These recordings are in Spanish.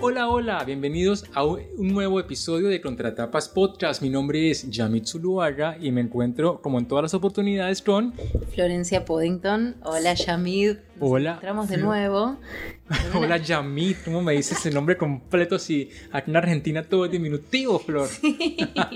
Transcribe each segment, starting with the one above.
Hola, hola, bienvenidos a un nuevo episodio de Contratapas Podcast. Mi nombre es Yamit Zuluaga y me encuentro, como en todas las oportunidades, con Florencia Poddington. Hola, Yamit. Hola. Entramos de nuevo. Hola, Yamit. ¿Cómo me dices el nombre completo si aquí en Argentina todo es diminutivo, Flor?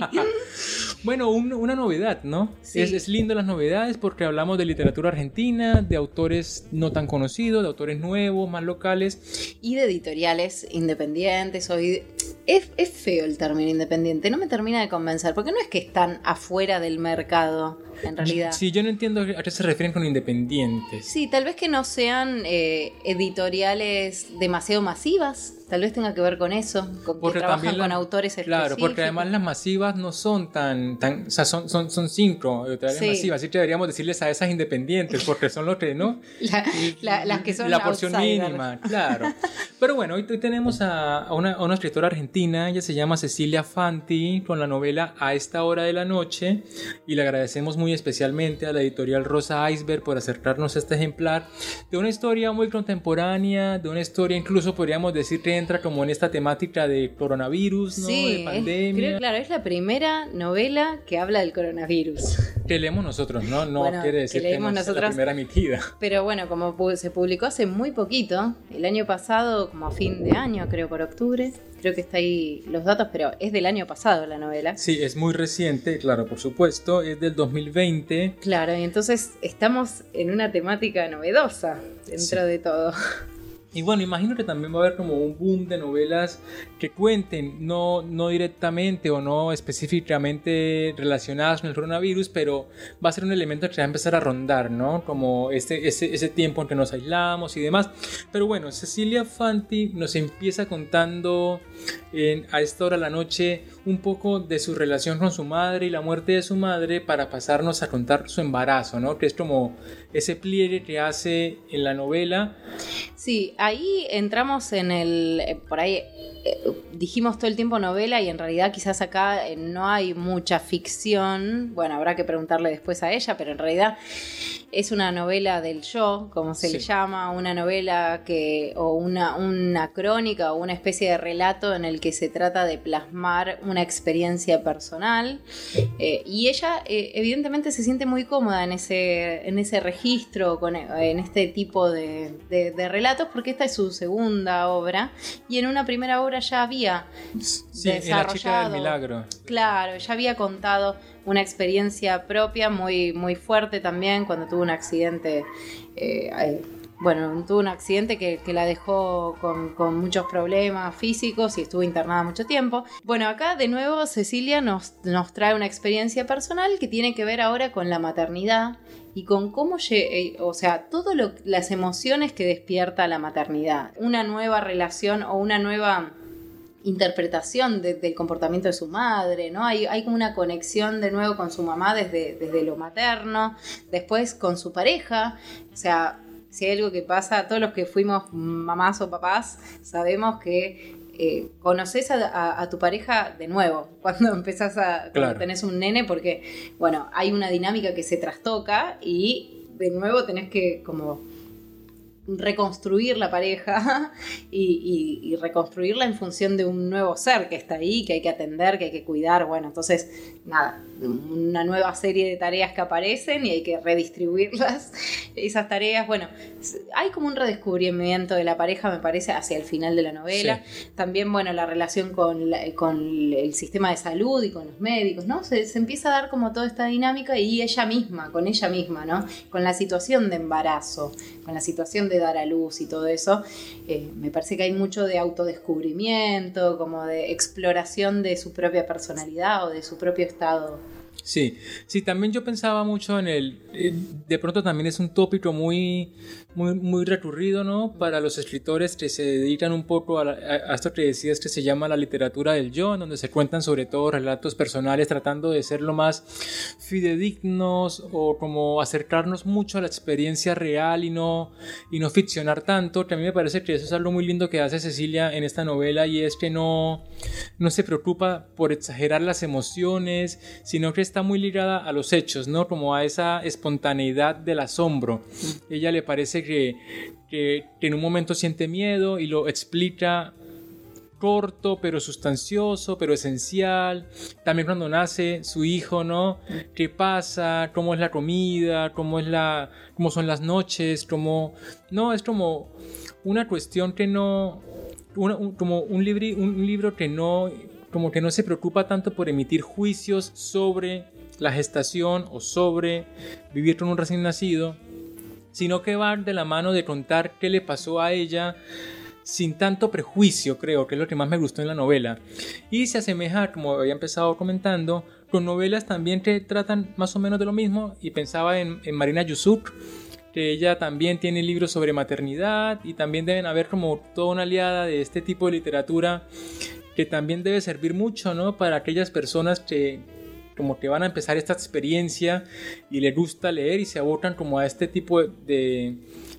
bueno, una novedad, ¿no? Es, es lindo las novedades porque hablamos de literatura argentina, de autores no tan conocidos, de autores nuevos, más locales. Y de editoriales independientes. Hoy es, es, feo el término independiente, no me termina de convencer, porque no es que están afuera del mercado, en realidad. Sí, yo no entiendo a qué se refieren con independientes. Sí, tal vez que no sean eh, editoriales demasiado masivas, Tal vez tenga que ver con eso, con que trabajan con autores específicos. Claro, porque además las masivas no son tan, tan o sea, son, son, son cinco editoriales masivas, así que deberíamos decirles a esas independientes, porque son los que, ¿no? las que son La porción mínima, claro. Pero bueno, hoy, tenemos a, una, a, una, escritora argentina, ella se llama Cecilia Fanti, con la novela A esta hora de la noche, y le agradecemos muy especialmente a la editorial Rosa Iceberg por acercarnos a este ejemplar de una historia muy contemporánea, de una historia incluso podríamos decir que entra como en esta temática de coronavirus, ¿no? Sí, de pandemia. claro, es la primera novela que habla del coronavirus. Que leemos nosotros, ¿no? No quiere decir que, leemos nosotros, la primera emitida. Pero bueno, como se publicó hace muy poquito, el año pasado, como a fin de año, creo por octubre, creo que está ahí los datos, pero es del año pasado la novela. Sí, es muy reciente, claro, por supuesto, es del 2020. Claro, y entonces estamos en una temática novedosa dentro de todo. Y bueno, imagino que también va a haber como un boom de novelas que cuenten, no, no directamente o no específicamente relacionadas con el coronavirus, pero va a ser un elemento que va a empezar a rondar, ¿no? Como ese, ese, ese tiempo en que nos aislamos y demás. Pero bueno, Cecilia Fanti nos empieza contando en, a esta hora de la noche un poco de su relación con su madre y la muerte de su madre para pasarnos a contar su embarazo, ¿no? Que es como ese pliegue que hace en la novela. Sí, ahí entramos en el, eh, por ahí eh, dijimos todo el tiempo novela y en realidad quizás acá eh, no hay mucha ficción, bueno, habrá que preguntarle después a ella, pero en realidad es una novela del yo, como se le llama, una novela que, o una, una crónica o una especie de relato en el que se trata de plasmar una experiencia personal. Eh, y ella eh, evidentemente se siente muy cómoda en ese, en ese registro, con, en este tipo de, relatos, porque esta es su segunda obra. Y en una primera obra ya había sí, desarrollado. la chica del milagro. Claro, ya había contado una experiencia propia muy, muy fuerte también cuando tuvo un accidente. Eh, bueno, tuvo un accidente que, la dejó con, muchos problemas físicos y estuvo internada mucho tiempo. Bueno, acá de nuevo Cecilia nos, nos trae una experiencia personal que tiene que ver ahora con la maternidad y con cómo, eh, o sea, todas las emociones que despierta la maternidad. Una nueva relación o una nueva interpretación del comportamiento de su madre, ¿no? Hay, hay, como una conexión de nuevo con su mamá desde, desde lo materno, después con su pareja, o sea, si hay algo que pasa, todos los que fuimos mamás o papás sabemos que eh, conoces a, tu pareja de nuevo cuando empezás a cuando tenés un nene porque bueno hay una dinámica que se trastoca y de nuevo tenés que como reconstruir la pareja y, reconstruirla en función de un nuevo ser que está ahí, que hay que atender, que hay que cuidar. Bueno, entonces, nada, una nueva serie de tareas que aparecen y hay que redistribuirlas, esas tareas. Bueno, hay como un redescubrimiento de la pareja, me parece, hacia el final de la novela. También, bueno, la relación con, con el sistema de salud y con los médicos, ¿no? Se, se empieza a dar como toda esta dinámica y ella misma, con ella misma, ¿no? Con la situación de embarazo, con la situación de de dar a luz y todo eso, eh, me parece que hay mucho de autodescubrimiento, como de exploración de su propia personalidad o de su propio estado Sí, sí, también yo pensaba mucho en el, eh, de pronto también es un tópico muy, muy, muy recurrido, ¿no? Para los escritores que se dedican un poco a, esto que decías que se llama la literatura del yo, en donde se cuentan sobre todo relatos personales tratando de ser lo más fidedignos o como acercarnos mucho a la experiencia real y no, y no ficcionar tanto, que a mí me parece que eso es algo muy lindo que hace Cecilia en esta novela y es que no, no se preocupa por exagerar las emociones, sino que está muy ligada a los hechos, ¿no? Como a esa espontaneidad del asombro. Ella le parece que, que, en un momento siente miedo y lo explica corto, pero sustancioso, pero esencial. También cuando nace su hijo, ¿no? ¿Qué pasa? ¿Cómo es la comida? ¿Cómo, es la, cómo son las noches? ¿Cómo... No, es como una cuestión que no... como un, libro, un libro que no, como que no se preocupa tanto por emitir juicios sobre la gestación o sobre vivir con un recién nacido, sino que va de la mano de contar qué le pasó a ella sin tanto prejuicio, creo que es lo que más me gustó en la novela. Y se asemeja, como había empezado comentando, con novelas también que tratan más o menos de lo mismo y pensaba en, Marina Yusuk, que ella también tiene libros sobre maternidad y también deben haber como toda una aliada de este tipo de literatura que también debe servir mucho, ¿no? Para aquellas personas que como que van a empezar esta experiencia y les gusta leer y se abocan como a este tipo de,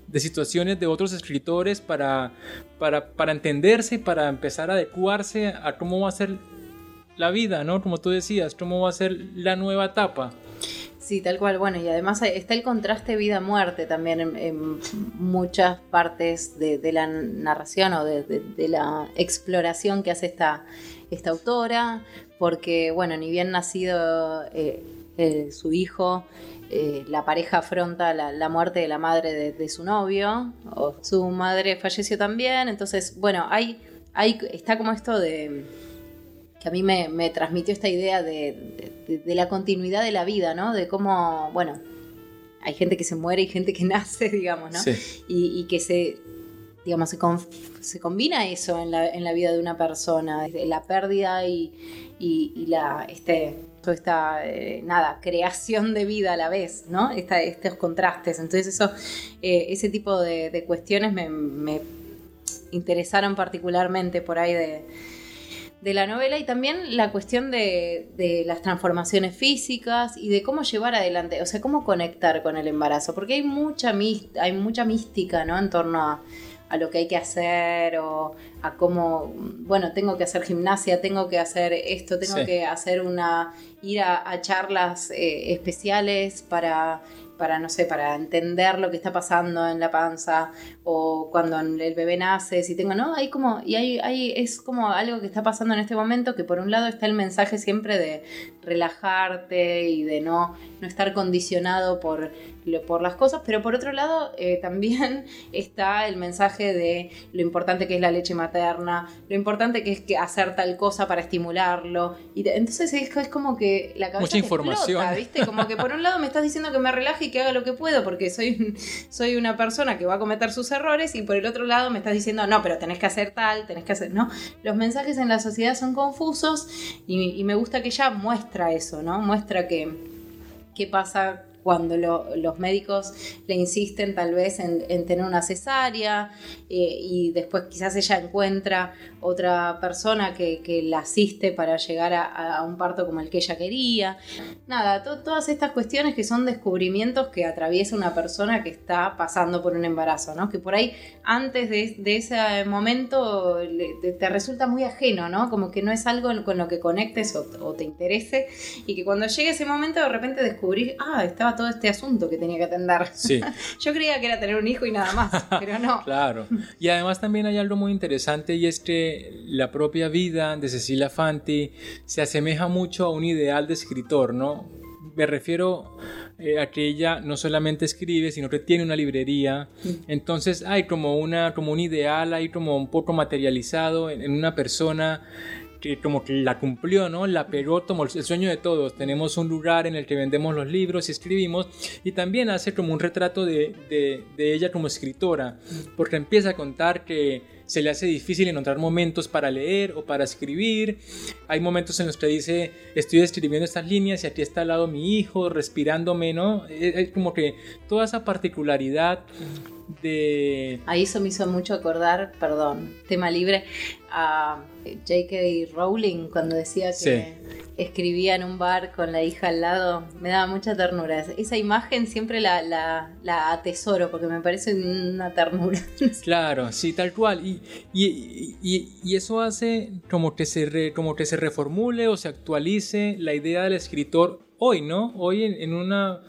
de situaciones de otros escritores para, para, para entenderse para empezar a adecuarse a cómo va a ser la vida, ¿no? Como tú decías, cómo va a ser la nueva etapa. Sí, tal cual. Bueno, y además está el contraste vida-muerte también en, muchas partes de, la narración o de, la exploración que hace esta, esta autora, porque, bueno, ni bien nacido eh, eh, su hijo, eh, la pareja afronta la, muerte de la madre de, su novio, o su madre falleció también, entonces, bueno, hay, hay, está como esto de que a mí me, transmitió esta idea de, la continuidad de la vida, ¿no? De cómo, bueno, hay gente que se muere y gente que nace, digamos, ¿no? Y, que se, digamos, se, combina eso en la, vida de una persona, la pérdida y, la, este, toda esta, eh, nada, creación de vida a la vez, ¿no? estos contrastes. Entonces eso, eh, ese tipo de, cuestiones me, me interesaron particularmente por ahí de de la novela y también la cuestión de, las transformaciones físicas y de cómo llevar adelante, o sea, cómo conectar con el embarazo, porque hay mucha, hay mucha mística, ¿no? En torno a, lo que hay que hacer o a cómo, bueno, tengo que hacer gimnasia, tengo que hacer esto, tengo que hacer una, ir a, charlas eh, especiales para para, no sé, para entender lo que está pasando en la panza o cuando el bebé nace, si tengo, no, hay como, y hay, hay, es como algo que está pasando en este momento que por un lado está el mensaje siempre de relajarte y de no, no estar condicionado por, por las cosas, pero por otro lado eh, también está el mensaje de lo importante que es la leche materna, lo importante que es que hacer tal cosa para estimularlo, y entonces es, es, como que la cabeza Mucha información. ¿viste? Como que por un lado me estás diciendo que me relaje y que haga lo que puedo porque soy, soy una persona que va a cometer sus errores y por el otro lado me estás diciendo, no, pero tenés que hacer tal, tenés que hacer, ¿no? Los mensajes en la sociedad son confusos y, me gusta que ella muestra eso, ¿no? Muestra que qué pasa cuando los médicos le insisten tal vez en, tener una cesárea eh, y después quizás ella encuentra otra persona que, la asiste para llegar a, un parto como el que ella quería. Nada, todas estas cuestiones que son descubrimientos que atraviesa una persona que está pasando por un embarazo, ¿no? Que por ahí antes de, ese momento te, resulta muy ajeno, ¿no? Como que no es algo con lo que conectes o, te interese y que cuando llegue ese momento de repente descubrís, ah, estaba todo este asunto que tenía que atender. Sí. Yo creía que era tener un hijo y nada más, pero no. claro. Y además también hay algo muy interesante y es que la propia vida de Cecilia Fanti se asemeja mucho a un ideal de escritor, ¿no? Me refiero eh, a que ella no solamente escribe, sino que tiene una librería. Entonces hay como, una, como un ideal, hay como un poco materializado en, una persona que como que la cumplió, ¿no? La pegó como el sueño de todos. Tenemos un lugar en el que vendemos los libros y escribimos y también hace como un retrato de, de ella como escritora, porque empieza a contar que se le hace difícil encontrar momentos para leer o para escribir. Hay momentos en los que dice, estoy escribiendo estas líneas y aquí está al lado mi hijo, respirándome, ¿no? Es como que toda esa particularidad de... Ahí eso me hizo mucho acordar, perdón, tema libre, a J.K. Rowling cuando decía que escribía en un bar con la hija al lado, me daba mucha ternura. Esa imagen siempre la, la, atesoro porque me parece una ternura. Claro, sí, tal cual. Y, y, eso hace como que, se como que se reformule o se actualice la idea del escritor hoy, ¿no? Hoy en, una,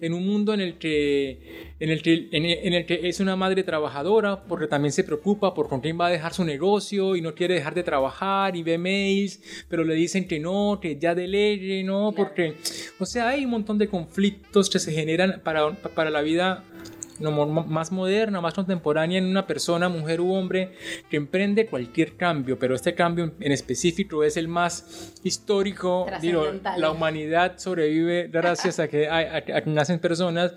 en un mundo en el que en el, que, en, el que es una madre trabajadora porque también se preocupa por con quién va a dejar su negocio y no quiere dejar de trabajar y ve mails, pero le dicen que no, que ya delegue, ¿no? Porque, o sea, hay un montón de conflictos que se generan para, para la vida más moderna, más contemporánea en una persona, mujer u hombre, que emprende cualquier cambio, pero este cambio en específico es el más histórico. Digo, la humanidad sobrevive gracias a que, nacen personas,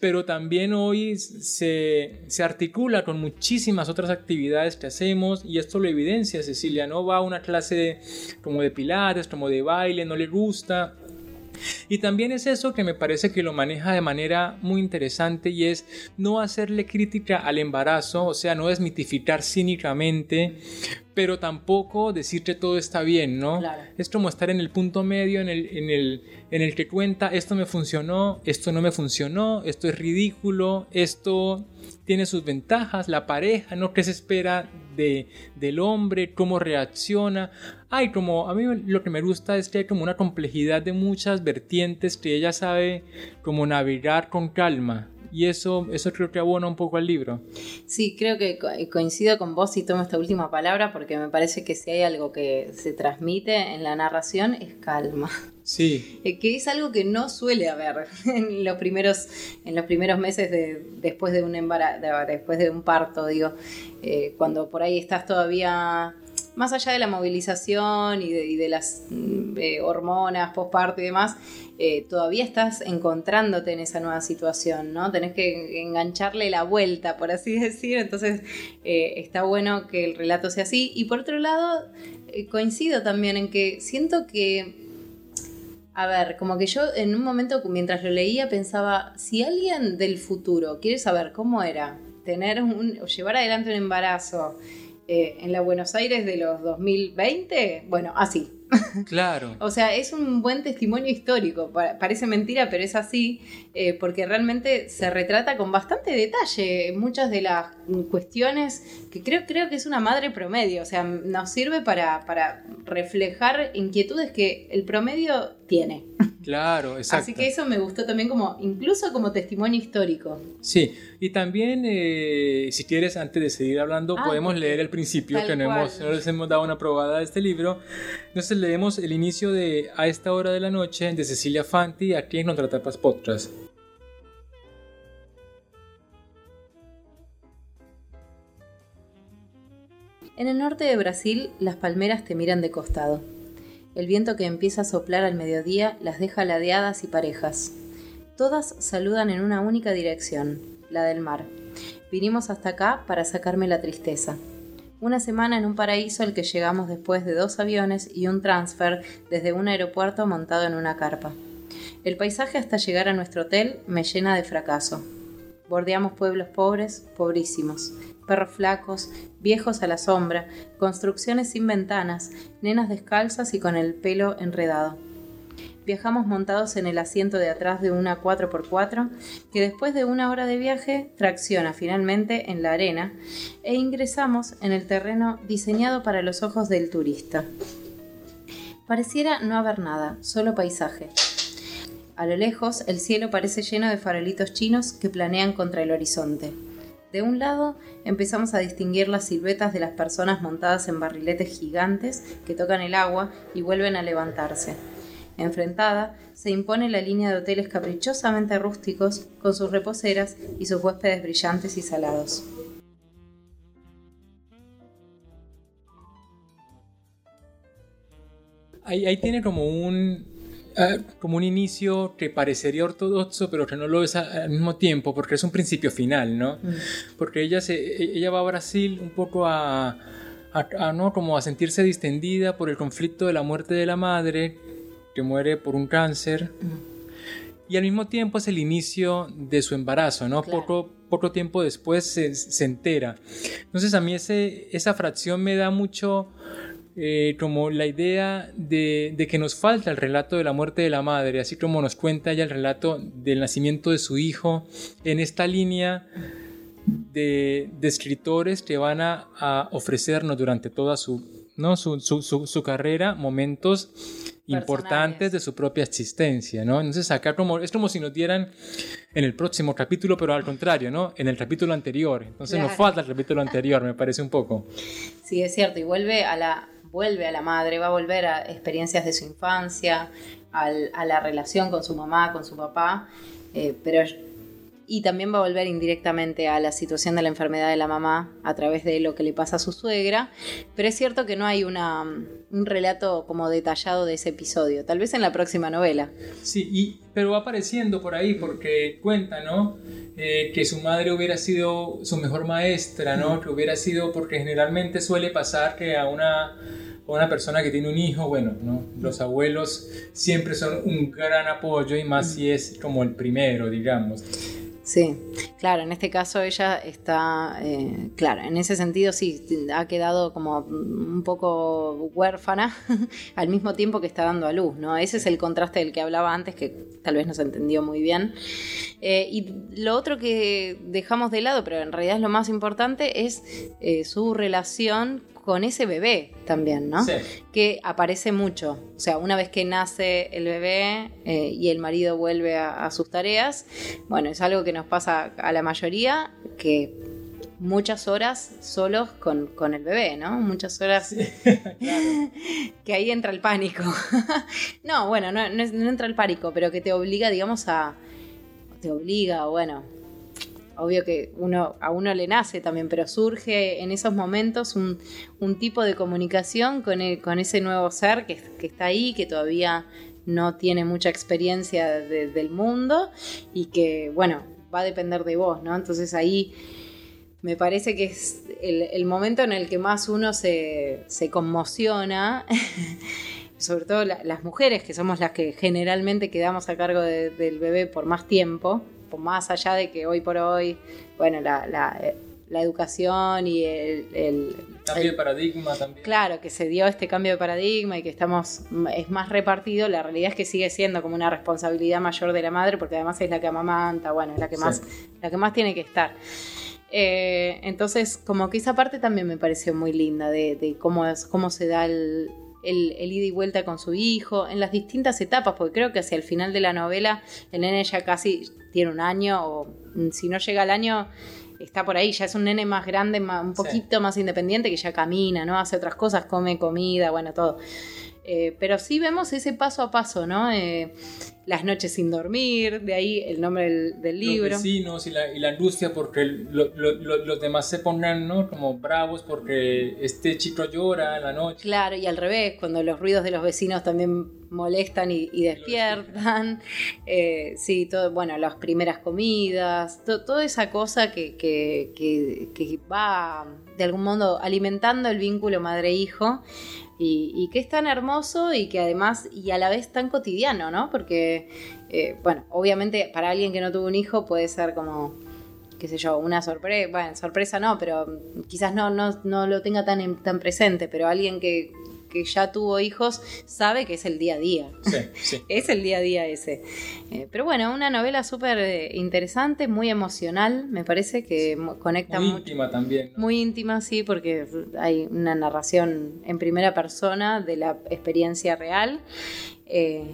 pero también hoy se, se articula con muchísimas otras actividades que hacemos y esto lo evidencia Cecilia, no va a una clase como de pilates, como de baile, no le gusta y también es eso que me parece que lo maneja de manera muy interesante y es no hacerle crítica al embarazo, o sea, no desmitificar cínicamente, pero tampoco decir que todo está bien, ¿no? Es como estar en el punto medio en el, en, el, en el que cuenta esto me funcionó, esto no me funcionó, esto es ridículo, esto tiene sus ventajas, la pareja, ¿no? ¿Qué se espera de, del hombre? ¿Cómo reacciona? Hay como, a mí lo que me gusta es que hay como una complejidad de muchas vertientes que ella sabe como navegar con calma. Y eso, eso creo que abona un poco al libro. Sí, creo que coincido con vos y tomo esta última palabra porque me parece que si hay algo que se transmite en la narración es calma. Sí. Eh, que es algo que no suele haber en los primeros, en los primeros meses de, después de un embarazo, después de un parto, digo, eh, cuando por ahí estás todavía más allá de la movilización y de, las mm, eh, hormonas, posparto y demás, eh, todavía estás encontrándote en esa nueva situación, ¿no? Tenés que engancharle la vuelta, por así decir. Entonces, eh, está bueno que el relato sea así. Y por otro lado, coincido también en que siento que. A ver, como que yo en un momento mientras lo leía pensaba, si alguien del futuro quiere saber cómo era tener un, llevar adelante un embarazo, eh, en la Buenos Aires de los 2020, bueno, así. Claro. o sea, es un buen testimonio histórico. Parece mentira, pero es así, eh, porque realmente se retrata con bastante detalle muchas de las cuestiones que creo, creo que es una madre promedio. O sea, nos sirve para, para reflejar inquietudes que el promedio tiene. Claro, exacto. Así que eso me gustó también como, incluso como testimonio histórico. Sí, y también, eh, si quieres, antes de seguir hablando, ah, podemos leer el principio, que no, hemos, no les hemos dado una probada de este libro. Entonces leemos el inicio de A esta hora de la noche de Cecilia Fanti, aquí en Contratapas Podcast. En el norte de Brasil, las palmeras te miran de costado. El viento que empieza a soplar al mediodía las deja ladeadas y parejas. Todas saludan en una única dirección, la del mar. Vinimos hasta acá para sacarme la tristeza. Una semana en un paraíso al que llegamos después de dos aviones y un transfer desde un aeropuerto montado en una carpa. El paisaje hasta llegar a nuestro hotel me llena de fracaso. Bordeamos pueblos pobres, pobrísimos, perros flacos, viejos a la sombra, construcciones sin ventanas, nenas descalzas y con el pelo enredado. Viajamos montados en el asiento de atrás de una 4x4 que después de una hora de viaje tracciona finalmente en la arena e ingresamos en el terreno diseñado para los ojos del turista. Pareciera no haber nada, solo paisaje. A lo lejos el cielo parece lleno de farolitos chinos que planean contra el horizonte. De un lado empezamos a distinguir las siluetas de las personas montadas en barriletes gigantes que tocan el agua y vuelven a levantarse. Enfrentada se impone la línea de hoteles caprichosamente rústicos con sus reposeras y sus huéspedes brillantes y salados. ahí, tiene como un, Ah, como un inicio que parecería ortodoxo, pero que no lo es al mismo tiempo, porque es un principio final, ¿no? Mm. Porque ella, se, ella va a Brasil un poco a, a, ¿no? como a sentirse distendida por el conflicto de la muerte de la madre, que muere por un cáncer. Y al mismo tiempo es el inicio de su embarazo, ¿no? Poco, poco tiempo después se, se, entera. Entonces a mí ese, esa fracción me da mucho eh, como la idea de, que nos falta el relato de la muerte de la madre, así como nos cuenta ella el relato del nacimiento de su hijo, en esta línea de, escritores que van a, ofrecernos durante toda su, ¿no? su, carrera momentos importantes de su propia existencia, ¿no? Entonces acá como, es como si nos dieran en el próximo capítulo, pero al contrario, ¿no? En el capítulo anterior. Entonces nos falta el capítulo anterior, me parece un poco. Sí, es cierto, y vuelve a la, vuelve a la madre, va a volver a experiencias de su infancia, a la relación con su mamá, con su papá, eh, pero y también va a volver indirectamente a la situación de la enfermedad de la mamá a través de lo que le pasa a su suegra, pero es cierto que no hay una, un relato como detallado de ese episodio, tal vez en la próxima novela. Sí, y, pero va apareciendo por ahí porque cuenta, ¿no? Eh, que su madre hubiera sido su mejor maestra, ¿no? Que hubiera sido, porque generalmente suele pasar que a una una persona que tiene un hijo, bueno, ¿no? los abuelos siempre son un gran apoyo y más si es como el primero, digamos. Sí, claro, en este caso ella está, eh, claro, en ese sentido sí, ha quedado como un poco huérfana al mismo tiempo que está dando a luz, ¿no? Ese es el contraste del que hablaba antes, que tal vez no se entendió muy bien. Eh, y lo otro que dejamos de lado, pero en realidad es lo más importante, es eh, su relación con ese bebé también, ¿no? Sí. Que aparece mucho. O sea, una vez que nace el bebé eh, y el marido vuelve a, sus tareas, bueno, es algo que nos pasa a la mayoría, que muchas horas solos con, el bebé, ¿no? Muchas horas que ahí entra el pánico. no, bueno, no, no entra el pánico, pero que te obliga, digamos, a... Te obliga, bueno, obvio que uno, a uno le nace también, pero surge en esos momentos un, tipo de comunicación con, con ese nuevo ser que, está ahí, que todavía no tiene mucha experiencia del mundo y que, bueno, va a depender de vos, ¿no? Entonces ahí me parece que es el, momento en el que más uno se, conmociona. sobre todo las mujeres, que somos las que generalmente quedamos a cargo del bebé por más tiempo, más allá de que hoy por hoy, bueno, la, la, educación y el, cambio de paradigma también. Claro, que se dio este cambio de paradigma y que estamos, es más repartido, la realidad es que sigue siendo como una responsabilidad mayor de la madre, porque además es la que amamanta, bueno, es la que más, la que más tiene que estar. Eh, entonces, como que esa parte también me pareció muy linda de, de cómo, cómo se da el, el, ida y vuelta con su hijo, en las distintas etapas, porque creo que hacia el final de la novela el nene ya casi tiene un año, o si no llega al año, está por ahí, ya es un nene más grande, un poquito más independiente, que ya camina, ¿no? Hace otras cosas, come comida, bueno, todo. Eh, pero sí vemos ese paso a paso, ¿no? Eh, las noches sin dormir, de ahí el nombre del, libro. Los vecinos y la, y la angustia porque los demás se pongan ¿no? como bravos porque este chico llora en la noche. Claro, y al revés, cuando los ruidos de los vecinos también molestan y, despiertan. Eh, sí, todo, bueno, las primeras comidas, toda esa cosa que, que, que va de algún modo alimentando el vínculo madre-hijo y, que es tan hermoso y que además y a la vez tan cotidiano, ¿no? Porque, eh, bueno, obviamente para alguien que no tuvo un hijo puede ser como, qué sé yo, una sorpresa, bueno, sorpresa no, pero quizás no, no, no lo tenga tan, tan presente, pero alguien que que ya tuvo hijos sabe que es el día a día. Sí, sí. es el día a día ese. Eh, pero bueno, una novela súper eh, interesante, muy emocional, me parece que conecta muy íntima también. Muy íntima, sí, porque hay una narración en primera persona de la experiencia real. Eh,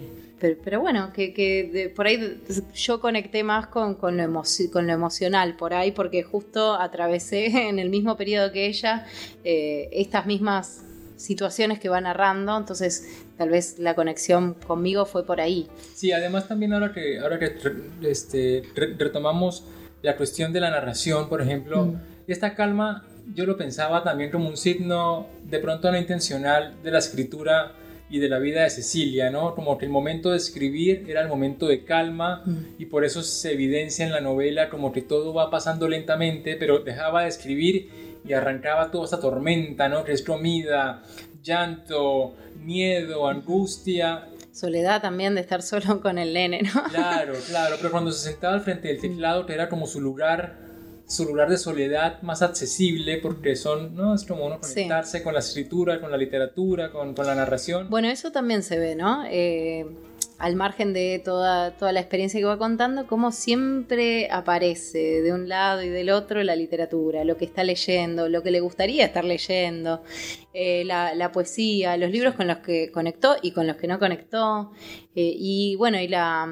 pero, bueno, que, por ahí yo conecté más con, con, lo con, lo emocional, por ahí, porque justo atravesé en el mismo periodo que ella estas mismas situaciones que va narrando, entonces tal vez la conexión conmigo fue por ahí. Sí, además también ahora que, ahora que este, retomamos la cuestión de la narración, por ejemplo, mm. esta calma yo lo pensaba también como un signo de pronto no intencional de la escritura y de la vida de Cecilia, ¿no? Como que el momento de escribir era el momento de calma mm. y por eso se evidencia en la novela como que todo va pasando lentamente, pero dejaba de escribir y arrancaba toda esa tormenta, ¿no? Que es comida, llanto, miedo, angustia. Soledad también de estar solo con el nene, ¿no? Claro, claro, pero cuando se sentaba al frente del teclado, que era como su lugar, su lugar de soledad más accesible, porque son, ¿no? Es como uno conectarse con la escritura, con la literatura, con, con, la narración. Bueno, eso también se ve, ¿no? Eh, al margen de toda, toda la experiencia que va contando, como siempre aparece de un lado y del otro la literatura, lo que está leyendo, lo que le gustaría estar leyendo, eh, la, poesía, los libros con los que conectó y con los que no conectó, eh, y bueno, y la,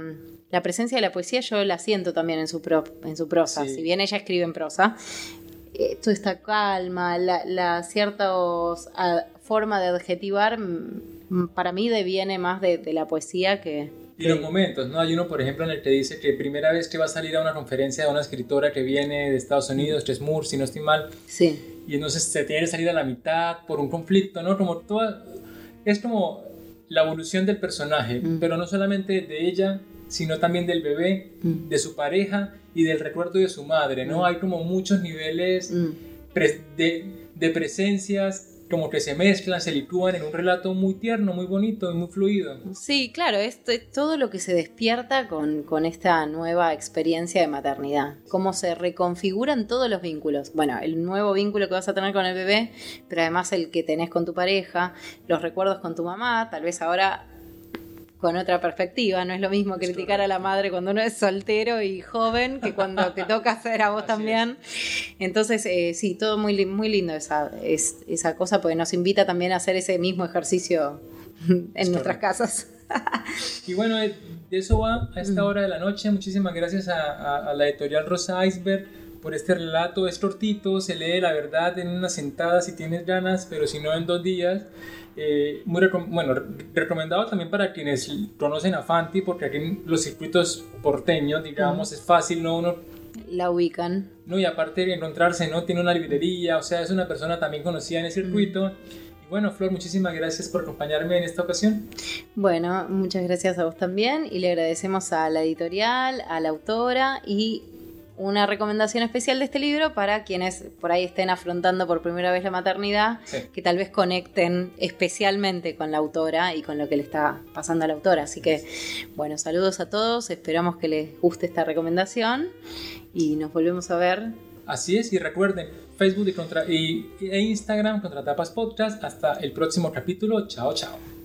la presencia de la poesía yo la siento también en su, en su prosa, si bien ella escribe en prosa. Eh, toda esta calma, la, la cierta forma de adjetivar, mm, para mí deviene más de, la poesía que, y los momentos, ¿no? Hay uno, por ejemplo, en el que dice que primera vez que va a salir a una conferencia de una escritora que viene de Estados Unidos, Tess Moore, si no estoy mal. Sí. Y entonces se tiene que salir a la mitad por un conflicto, ¿no? Como toda... Es como la evolución del personaje, mm. pero no solamente de ella, sino también del bebé, mm. de su pareja y del recuerdo de su madre, ¿no? Mm. Hay como muchos niveles de, de presencias como que se mezclan, se licúan en un relato muy tierno, muy bonito y muy fluido. Sí, claro, esto es todo lo que se despierta con, con, esta nueva experiencia de maternidad. Cómo se reconfiguran todos los vínculos. Bueno, el nuevo vínculo que vas a tener con el bebé, pero además el que tenés con tu pareja, los recuerdos con tu mamá, tal vez ahora con otra perspectiva. No es lo mismo criticar a la madre cuando uno es soltero y joven que cuando te toca hacer a vos también. Entonces, eh, sí, todo muy, muy lindo esa, es, esa cosa, porque nos invita también a hacer ese mismo ejercicio en nuestras casas. y bueno, de eso va a esta mm. hora de la noche. Muchísimas gracias a, a la editorial Rosa Iceberg por este relato. Es cortito, se lee la verdad en una sentada si tienes ganas, pero si no en dos días. Eh, muy bueno, recomendado también para quienes conocen a Fanti, porque aquí en los circuitos porteños, digamos, es fácil, ¿no? Uno la ubican. No, y aparte de encontrarse, ¿no? Tiene una librería, o sea, es una persona también conocida en el circuito. Y bueno, Flor, muchísimas gracias por acompañarme en esta ocasión. Bueno, muchas gracias a vos también y le agradecemos a la editorial, a la autora y una recomendación especial de este libro para quienes por ahí estén afrontando por primera vez la maternidad, que tal vez conecten especialmente con la autora y con lo que le está pasando a la autora. Así que, bueno, saludos a todos, esperamos que les guste esta recomendación y nos volvemos a ver. Así es, y recuerden, Facebook y, contra, y, e Instagram, Tapas Podcast. Hasta el próximo capítulo. Chao, chao.